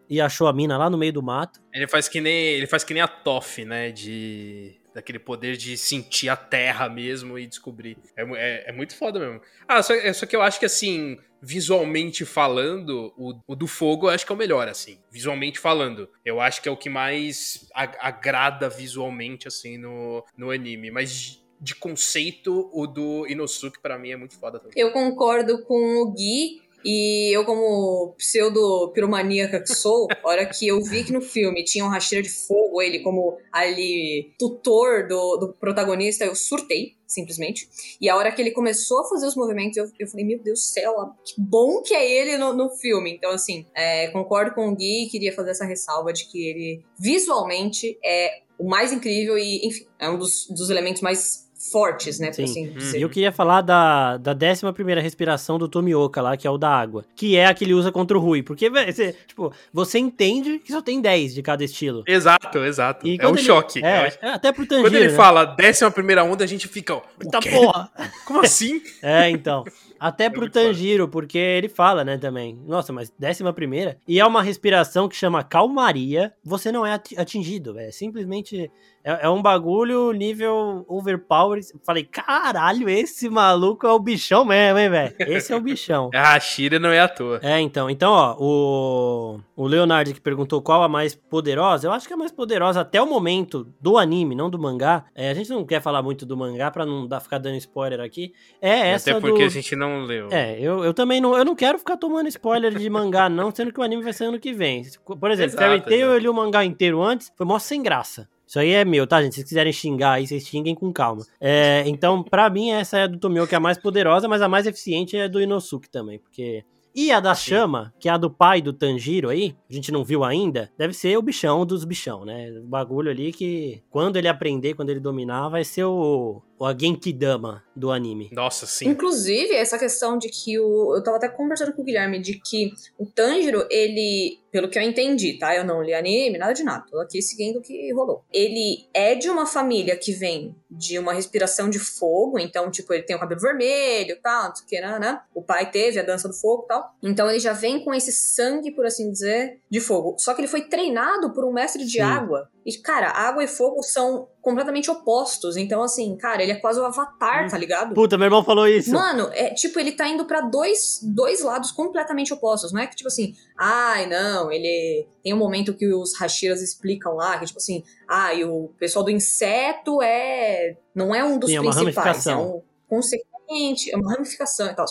Speaker 2: e achou a mina lá no meio do mato.
Speaker 1: Ele faz que nem. Ele faz que nem a Toff, né? De. Daquele poder de sentir a terra mesmo e descobrir. É, é, é muito foda mesmo. Ah, só, é, só que eu acho que assim, visualmente falando, o, o do fogo eu acho que é o melhor, assim. Visualmente falando. Eu acho que é o que mais a- agrada visualmente, assim, no, no anime. Mas de- de conceito, o do Inosuke, pra mim, é muito foda também.
Speaker 3: Eu concordo com o Gui. E eu, como pseudo-piromaníaca que sou, a hora que eu vi que no filme tinha um Hashira de fogo, ele como ali tutor do, do protagonista, eu surtei, simplesmente. E a hora que ele começou a fazer os movimentos, eu, eu falei, meu Deus do céu, que bom que é ele no, no filme. Então, assim, é, concordo com o Gui e queria fazer essa ressalva de que ele visualmente é o mais incrível e, enfim, é um dos, dos elementos mais fortes, né? por
Speaker 2: Sim.
Speaker 3: assim
Speaker 1: Hum.
Speaker 3: dizer.
Speaker 2: E eu queria falar da, da 11 primeira respiração do Tomioka lá, que é o da água. Que é a que ele usa contra o Rui. Porque, você, tipo, você entende que só tem 10 de cada estilo.
Speaker 1: Exato, exato.
Speaker 2: E
Speaker 1: é um
Speaker 2: ele-
Speaker 1: choque.
Speaker 2: É,
Speaker 1: Eu-
Speaker 2: é, até pro Tanjiro,
Speaker 1: Quando ele
Speaker 2: né?
Speaker 1: fala décima primeira onda, a gente fica. ó,
Speaker 2: Tá porra!
Speaker 1: Como assim? [laughs]
Speaker 2: É, então. Até pro
Speaker 1: muito foda.
Speaker 2: Tanjiro, porque ele fala, né, também. Nossa, mas décima primeira. E é uma respiração que chama calmaria. Você não é ati- atingido, é simplesmente. É, é um bagulho nível overpower. Falei, caralho, esse maluco é o bichão mesmo, hein, velho? Esse é o bichão.
Speaker 1: A [laughs] Shira não é à toa.
Speaker 2: É, então. Então, ó, o, o Leonardo que perguntou qual a mais poderosa, eu acho que a mais poderosa até o momento do anime, não do mangá. É, a gente não quer falar muito do mangá pra não dar, ficar dando spoiler aqui. É essa
Speaker 1: Até porque
Speaker 2: do...
Speaker 1: a gente não leu.
Speaker 2: É, eu, eu também não, eu não quero ficar tomando spoiler de mangá, [laughs] não, sendo que o anime vai ser ano que vem. Por exemplo, Fairy Tail eu li o mangá inteiro antes, foi mó sem graça. Isso aí é meu, tá, gente? Se vocês quiserem xingar aí, vocês xinguem com calma. É, então, pra mim, essa é a do Tomio, que é a mais poderosa, mas a mais eficiente é a do Inosuke também, porque... E a da chama, que é a do pai do Tanjiro aí, a gente não viu ainda, deve ser o bichão dos bichão, né? O bagulho ali que, quando ele aprender, quando ele dominar, vai ser o, o Genkidama do anime.
Speaker 1: Nossa, sim.
Speaker 3: Inclusive, essa questão de que o. Eu tava até conversando com o Guilherme de que o Tanjiro, ele. Pelo que eu entendi, tá? Eu não li anime, nada de nada. Tô aqui seguindo o que rolou. Ele é de uma família que vem de uma respiração de fogo, então, tipo, ele tem o cabelo vermelho e tal, não sei o que, né, né? O pai teve a dança do fogo e tal. Então ele já vem com esse sangue, por assim dizer, de fogo. Só que ele foi treinado por um mestre de
Speaker 2: Sim.
Speaker 3: água. E, cara, água e fogo são completamente opostos. Então, assim, cara, ele é quase o avatar, tá ligado?
Speaker 2: Puta, meu irmão falou isso.
Speaker 3: Mano, é tipo, ele tá indo pra dois, dois lados completamente opostos. Não é que, tipo assim, ai, não, ele. Tem um momento que os Hashiras explicam lá, que, tipo assim, ah, e o pessoal do inseto é. Não é um dos
Speaker 2: Sim, é uma
Speaker 3: principais, é
Speaker 2: ramificação.
Speaker 3: um consequente, é uma ramificação e tal.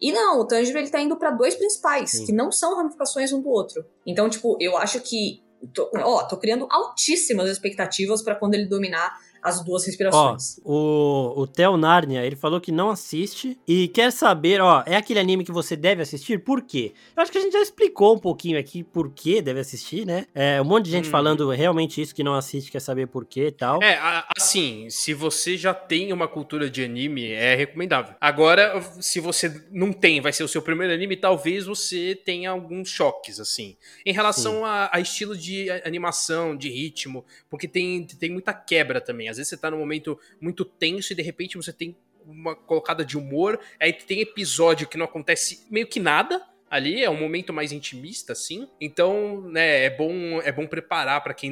Speaker 3: E não, o Tanjiro ele tá indo pra dois principais,
Speaker 2: Sim.
Speaker 3: que não são ramificações um do outro. Então, tipo, eu acho que. Tô, ó, tô criando altíssimas expectativas pra quando ele dominar as duas
Speaker 2: Ó,
Speaker 3: respirações.
Speaker 2: o, o Theo Narnia, ele falou que não assiste e quer saber, ó, é aquele anime que você deve assistir? Por quê? Eu acho que a gente já explicou um pouquinho aqui por que deve assistir, né? É, um monte de gente
Speaker 1: Hum.
Speaker 2: falando realmente isso, que não assiste, quer saber por quê e tal.
Speaker 1: É, a- assim, se você já tem uma cultura de anime, é recomendável. Agora, se você não tem, vai ser o seu primeiro anime, talvez você tenha alguns choques, assim. Em relação a, a estilo de animação, de ritmo, porque tem, tem muita quebra também. Às vezes você tá num momento muito tenso e de repente você tem uma colocada de humor, aí tem episódio que não acontece meio que nada, ali, é um momento mais intimista, assim. Então, né, é bom, é bom preparar pra quem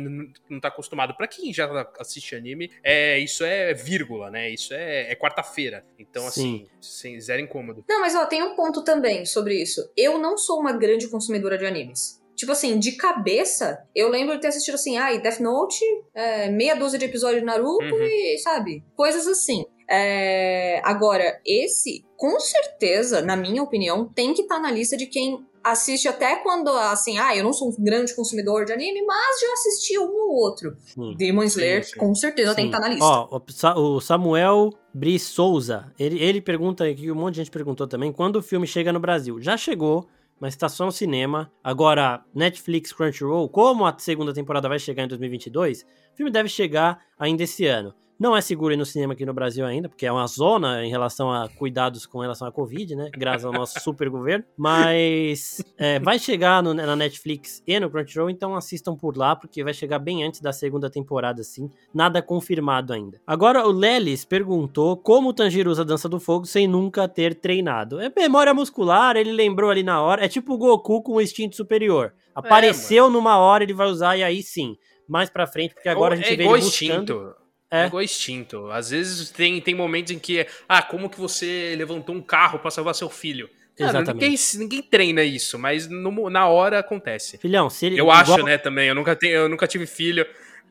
Speaker 1: não, tá acostumado. Pra quem já assiste anime, é, isso é vírgula, né? Isso é, é quarta-feira. Então, assim, sem zero incômodo.
Speaker 3: Não, mas ó, tem um ponto também sobre isso. Eu não sou uma grande consumidora de animes. Tipo assim, de cabeça, eu lembro de ter assistido assim, ai, ah, Death Note, é, meia dúzia de episódios de Naruto uhum. e, sabe, coisas assim. É, agora, esse, com certeza, na minha opinião, tem que estar tá na lista de quem assiste até quando, assim, ah, eu não sou um grande consumidor de anime, mas já assisti um ou outro. Sim, Demon Slayer, sim, sim. com certeza tem que estar tá na lista.
Speaker 2: Ó, o Samuel Bri Souza, ele, ele pergunta aqui, um monte de gente perguntou também, quando o filme chega no Brasil? Já chegou, mas está só no cinema. Agora, Netflix Crunchyroll, como a segunda temporada vai chegar em 2022, o filme deve chegar ainda esse ano. Não é seguro ir no cinema aqui no Brasil ainda, porque é uma zona em relação a cuidados com relação à Covid, né? Graças ao nosso super governo. Mas é, vai chegar no, na Netflix e no Crunchyroll, então assistam por lá, porque vai chegar bem antes da segunda temporada, assim. Nada confirmado ainda. Agora, o Lelis perguntou como o Tanjiro usa a dança do fogo sem nunca ter treinado. É memória muscular, ele lembrou ali na hora. É tipo o Goku com o instinto superior. É, Apareceu é, numa hora, ele vai usar, e aí sim. Mais pra frente, porque agora a gente é vê ele buscando... Instinto.
Speaker 1: É. igual instinto. Às vezes tem, tem momentos em que, ah, como que você levantou um carro para salvar seu filho? Cara, Exatamente. Ninguém, ninguém treina isso, mas no, na hora acontece.
Speaker 2: Filhão, se ele.
Speaker 1: Eu igual... acho, né, também. Eu nunca, tenho, eu nunca tive filho.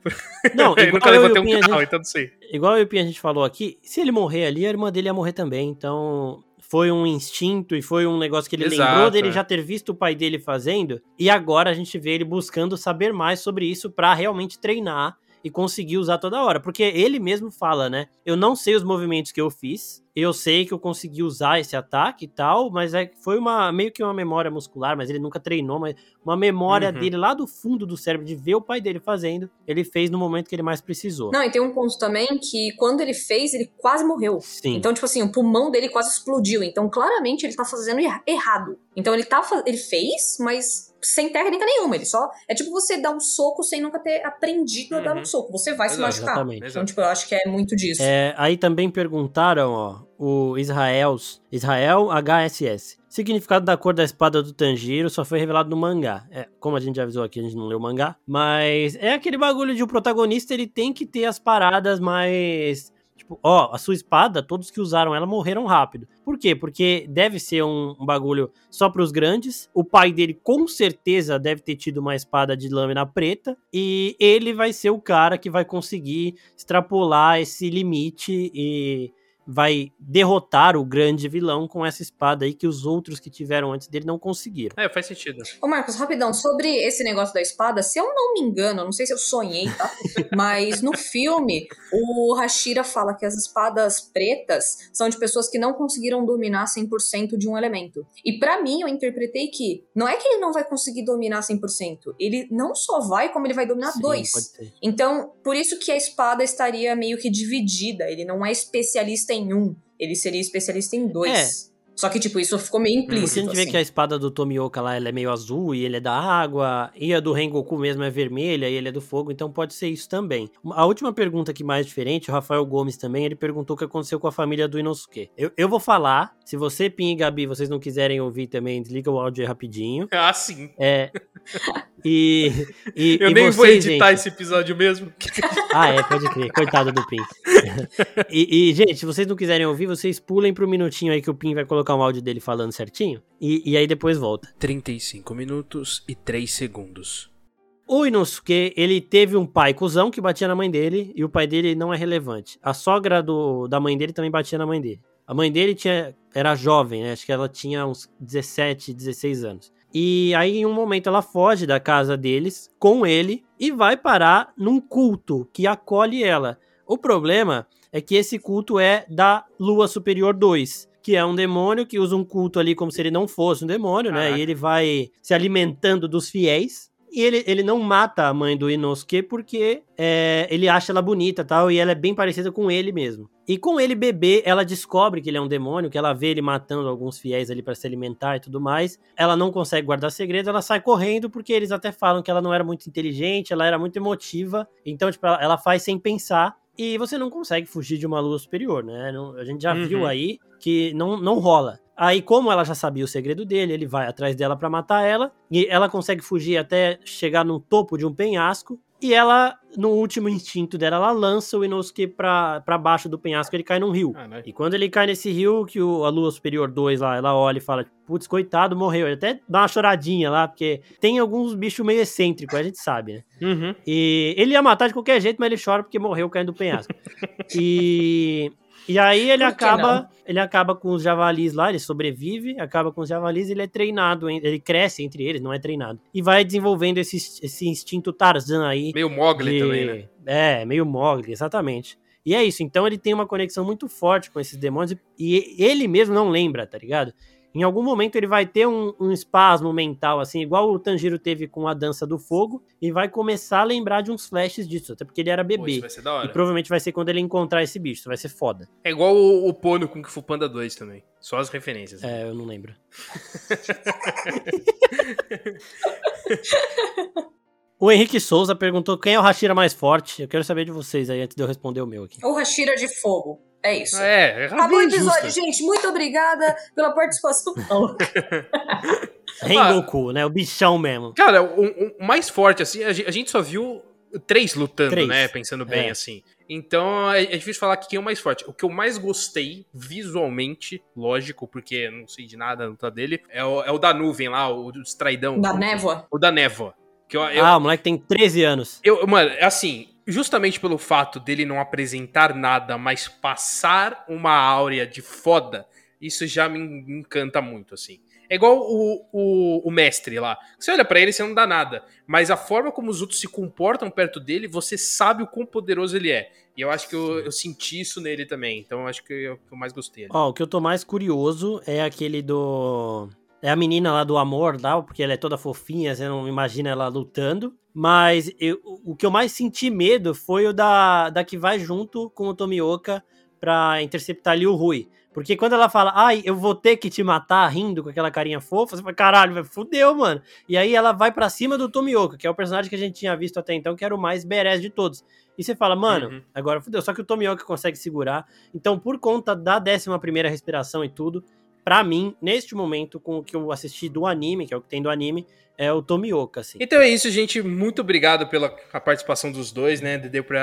Speaker 1: [laughs]
Speaker 2: Não, [laughs] eu nunca levantei um carro, gente, então não sei. Igual o a gente falou aqui, se ele morrer ali, a irmã dele ia morrer também. Então, foi um instinto e foi um negócio que ele Exato, lembrou dele é. já ter visto o pai dele fazendo. E agora a gente vê ele buscando saber mais sobre isso para realmente treinar e conseguir usar toda hora. Porque ele mesmo fala, né? Eu não sei os movimentos que eu fiz, eu sei que eu consegui usar esse ataque e tal, mas é, foi uma meio que uma memória muscular, mas ele nunca treinou, mas uma memória uhum. dele lá do fundo do cérebro de ver o pai dele fazendo, ele fez no momento que ele mais precisou.
Speaker 3: Não, e tem um ponto também que quando ele fez, ele quase morreu. Sim. Então, tipo assim, o pulmão dele quase explodiu. Então, claramente ele tá fazendo errado. Então, ele tá ele fez, mas sem técnica nenhuma. Ele só. É tipo você dar um soco sem nunca ter aprendido a dar um uhum. soco. Você vai Exato, se machucar. Exatamente. Então, tipo, eu acho que é muito disso.
Speaker 2: É, aí também perguntaram, ó, o Israel, Israel HSS. Significado da cor da espada do Tanjiro só foi revelado no mangá. É, como a gente já avisou aqui, a gente não leu o mangá. Mas é aquele bagulho de o protagonista ele tem que ter as paradas mais Tipo, ó, a sua espada, todos que usaram ela morreram rápido. Por quê? Porque deve ser um, um bagulho só para os grandes. O pai dele com certeza deve ter tido uma espada de lâmina preta e ele vai ser o cara que vai conseguir extrapolar esse limite e vai derrotar o grande vilão com essa espada aí que os outros que tiveram antes dele não conseguiram.
Speaker 1: É, faz sentido.
Speaker 3: Ô Marcos, rapidão, sobre esse negócio da espada, se eu não me engano, não sei se eu sonhei, tá? [laughs] Mas no filme, o Hashira fala que as espadas pretas são de pessoas que não conseguiram dominar 100% de um elemento. E para mim, eu interpretei que não é que ele não vai conseguir dominar 100%, ele não só vai, como ele vai dominar Sim, dois. Então, por isso que a espada estaria meio que dividida, ele não é especialista em um, ele seria especialista em dois. É. Só que, tipo, isso ficou meio implícito. Porque
Speaker 2: a gente
Speaker 3: assim.
Speaker 2: vê que a espada do Tomioka lá ela é meio azul e ele é da água, e a do Rengoku mesmo é vermelha e ele é do fogo, então pode ser isso também. A última pergunta aqui mais diferente, o Rafael Gomes também, ele perguntou o que aconteceu com a família do Inosuke. Eu, eu vou falar, se você, Pim e Gabi, vocês não quiserem ouvir também, desliga o áudio aí rapidinho.
Speaker 1: Ah, sim.
Speaker 2: É. [laughs] [laughs] E, e
Speaker 1: eu
Speaker 2: e
Speaker 1: nem vou editar gente... esse episódio mesmo. [laughs]
Speaker 2: Ah, é, pode crer. Coitado do Pim. [laughs] E, e, gente, se vocês não quiserem ouvir, vocês pulem pro minutinho aí que o Pim vai colocar um áudio dele falando certinho. E, e aí depois volta.
Speaker 1: 35 minutos e 3 segundos.
Speaker 2: O Inosuke, ele teve um pai cuzão que batia na mãe dele e o pai dele não é relevante. A sogra do, da mãe dele também batia na mãe dele. A mãe dele tinha, era jovem, né? Acho que ela tinha uns 17, 16 anos. E aí, em um momento, ela foge da casa deles com ele e vai parar num culto que acolhe ela. O problema é que esse culto é da Lua Superior 2, que é um demônio que usa um culto ali como se ele não fosse um demônio, Caraca. né? E ele vai se alimentando dos fiéis. E ele, ele não mata a mãe do Inosuke porque é, ele acha ela bonita tal, e ela é bem parecida com ele mesmo. E com ele bebê, ela descobre que ele é um demônio, que ela vê ele matando alguns fiéis ali para se alimentar e tudo mais. Ela não consegue guardar segredo, ela sai correndo porque eles até falam que ela não era muito inteligente, ela era muito emotiva. Então, tipo, ela, ela faz sem pensar. E você não consegue fugir de uma lua superior, né? Não, a gente já uhum. viu aí que não, não rola. Aí, como ela já sabia o segredo dele, ele vai atrás dela para matar ela. E ela consegue fugir até chegar no topo de um penhasco. E ela, no último instinto dela, ela lança o Inosuke pra, pra baixo do penhasco, ele cai num rio.
Speaker 1: Ah, né?
Speaker 2: E quando ele cai nesse rio, que o, a Lua Superior 2 lá, ela olha e fala, putz, coitado, morreu. Ele até dá uma choradinha lá, porque tem alguns bichos meio excêntricos, a gente sabe, né?
Speaker 1: Uhum.
Speaker 2: E ele ia matar de qualquer jeito, mas ele chora porque morreu caindo do penhasco. [laughs] e, e aí ele acaba, ele acaba com os javalis lá, ele sobrevive, acaba com os javalis, ele é treinado, ele cresce entre eles, não é treinado. E vai desenvolvendo esse, esse instinto Tarzan aí.
Speaker 1: Meio Mogli
Speaker 2: de-
Speaker 1: também, né?
Speaker 2: É, meio Mogli, exatamente. E é isso, então ele tem uma conexão muito forte com esses demônios e e ele mesmo não lembra, tá ligado? Em algum momento ele vai ter um, um espasmo mental, assim, igual o Tanjiro teve com a dança do fogo, e vai começar a lembrar de uns flashes disso, até porque ele era
Speaker 1: Pô, isso
Speaker 2: bebê.
Speaker 1: vai ser da
Speaker 2: E
Speaker 1: hora.
Speaker 2: provavelmente vai ser quando ele encontrar esse bicho, isso vai ser foda.
Speaker 1: É igual o, o Pô no Kung Fu Panda 2 também. Só as referências. né?
Speaker 2: É, eu não lembro. [laughs] o Henrique Souza perguntou quem é o Hashira mais forte. Eu quero saber de vocês aí, antes de eu responder o meu aqui.
Speaker 3: Ou Hashira de fogo. É isso.
Speaker 1: É, é
Speaker 3: Acabou o episódio, gente. Muito obrigada pela participação.
Speaker 2: Rengoku, [laughs] né? O bichão mesmo.
Speaker 1: Cara, o, o mais forte, assim, a gen- a gente só viu três lutando,
Speaker 2: Três.
Speaker 1: né? Pensando bem,
Speaker 2: É.
Speaker 1: assim. Então é, é difícil falar que quem é o mais forte. O que eu mais gostei, visualmente, lógico, porque eu não sei de nada da luta dele, é o, é o da nuvem lá, o do estraidão.
Speaker 3: Da névoa.
Speaker 1: O da névoa. Que eu, eu,
Speaker 2: Ah, o moleque tem 13 anos.
Speaker 1: eu, mano, assim, justamente pelo fato dele não apresentar nada, mas passar uma áurea de foda, isso já me en- encanta muito, assim. É igual o, o, o mestre lá. Você olha pra ele, você não dá nada. Mas a forma como os outros se comportam perto dele, você sabe o quão poderoso ele é. E eu acho que eu, eu senti isso nele também. Então eu acho que é o que eu mais gostei.
Speaker 2: Ó, o que eu tô mais curioso é aquele do. É a menina lá do amor, lá, porque ela é toda fofinha, você não imagina ela lutando. Mas eu- o que eu mais senti medo foi o da, da que vai junto com o Tomioka pra interceptar ali o Rui. Porque quando ela fala, ai, eu vou ter que te matar rindo com aquela carinha fofa, você fala, caralho, fudeu, mano. E aí ela vai pra cima do Tomioka, que é o personagem que a gente tinha visto até então, que era o mais badass de todos. E você fala, mano,
Speaker 1: Uhum.
Speaker 2: agora fudeu. Só que o Tomioka consegue segurar. Então, por conta da 11 primeira respiração e tudo, pra mim, neste momento, com o que eu assisti do anime, que é o que tem do anime, é o Tomioka, assim.
Speaker 1: Então é isso, gente. Muito obrigado pela participação dos dois, né? Deu pra.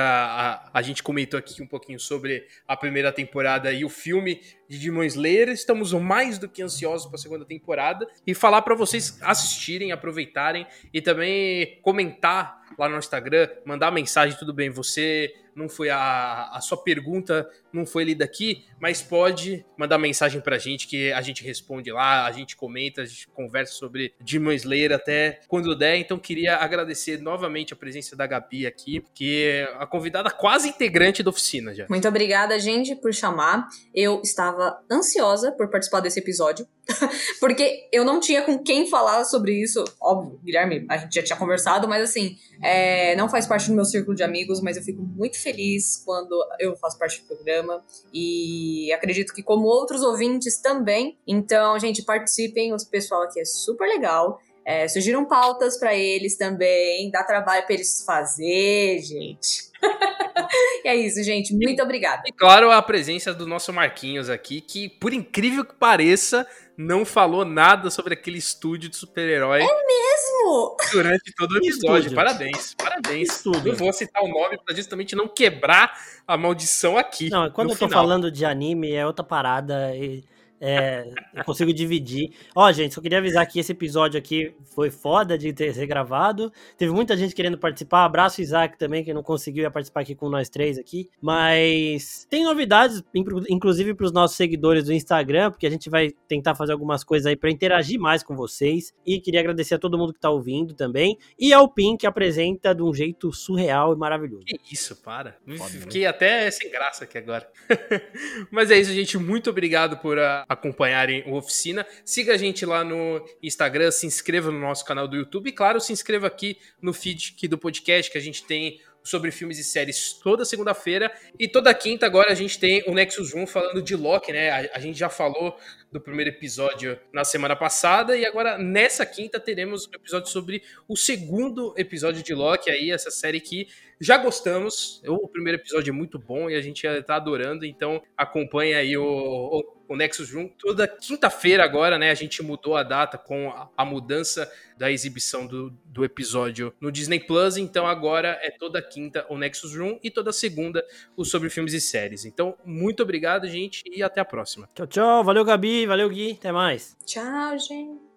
Speaker 1: A, a gente comentou aqui um pouquinho sobre a primeira temporada e o filme de Demon Slayer. Estamos mais do que ansiosos para a segunda temporada e falar pra vocês assistirem, aproveitarem e também comentar lá no Instagram, mandar mensagem, tudo bem, você não foi a, a sua pergunta não foi lida aqui, mas pode mandar mensagem pra gente que a gente responde lá, a gente comenta, a gente conversa sobre Demon Slayer até quando der. Então queria agradecer novamente a presença da Gabi aqui, que é a convidada quase integrante da oficina já.
Speaker 3: Muito obrigada, gente, por chamar. Eu estava ansiosa por participar desse episódio, [laughs] porque eu não tinha com quem falar sobre isso. Óbvio, Guilherme, a gente já tinha conversado, mas assim, é, não faz parte do meu círculo de amigos, mas eu fico muito feliz quando eu faço parte do programa e acredito que como outros ouvintes também. Então, gente, participem, o pessoal aqui é super legal. É, surgiram pautas para eles também, dá trabalho para eles fazer, gente. [laughs] e é isso, gente. Muito obrigada.
Speaker 1: E claro, a presença do nosso Marquinhos aqui, que por incrível que pareça, não falou nada sobre aquele estúdio de super-herói
Speaker 3: Mesmo?
Speaker 1: durante todo o episódio.
Speaker 2: estúdio?
Speaker 1: Parabéns, parabéns. Eu vou citar o nome pra justamente não quebrar a maldição aqui.
Speaker 2: Não, quando
Speaker 1: no
Speaker 2: eu tô
Speaker 1: final.
Speaker 2: falando de anime é outra parada. E, é, eu consigo dividir. Ó, gente, só queria avisar que esse episódio aqui foi foda de ter ser gravado. Teve muita gente querendo participar. Abraço o Isaac também, que não conseguiu participar aqui com nós três aqui. Mas tem novidades, inclu- inclusive para os nossos seguidores do Instagram, porque a gente vai tentar fazer algumas coisas aí para interagir mais com vocês. E queria agradecer a todo mundo que tá ouvindo também. E ao Pin, que apresenta de um jeito surreal e maravilhoso.
Speaker 1: Que isso, para.
Speaker 2: Foda, né?
Speaker 1: Fiquei até sem graça aqui agora. [laughs] Mas é isso, gente. Muito obrigado por ah, acompanharem o Oficina. Siga a gente lá no Instagram, se inscreva no nosso canal do YouTube e, claro, se inscreva aqui no feed aqui do podcast que a gente tem sobre filmes e séries toda segunda-feira. E toda quinta agora a gente tem o Nexus 1 falando de Loki, né? A, a gente já falou do primeiro episódio na semana passada. E agora, nessa quinta, teremos um episódio sobre o segundo episódio de Loki, aí, essa série que já gostamos. O primeiro episódio é muito bom e a gente tá adorando, então acompanha aí o, o, o Nexus Room. Toda quinta-feira agora, né? A gente mudou a data com a, a mudança da exibição do, do episódio no Disney Plus. Então agora é toda quinta o Nexus Room e toda segunda o sobre filmes e séries. Então, muito obrigado, gente, e até a próxima.
Speaker 2: Tchau, tchau. Valeu, Gabi. Valeu, Gui. Até mais.
Speaker 3: Tchau, gente.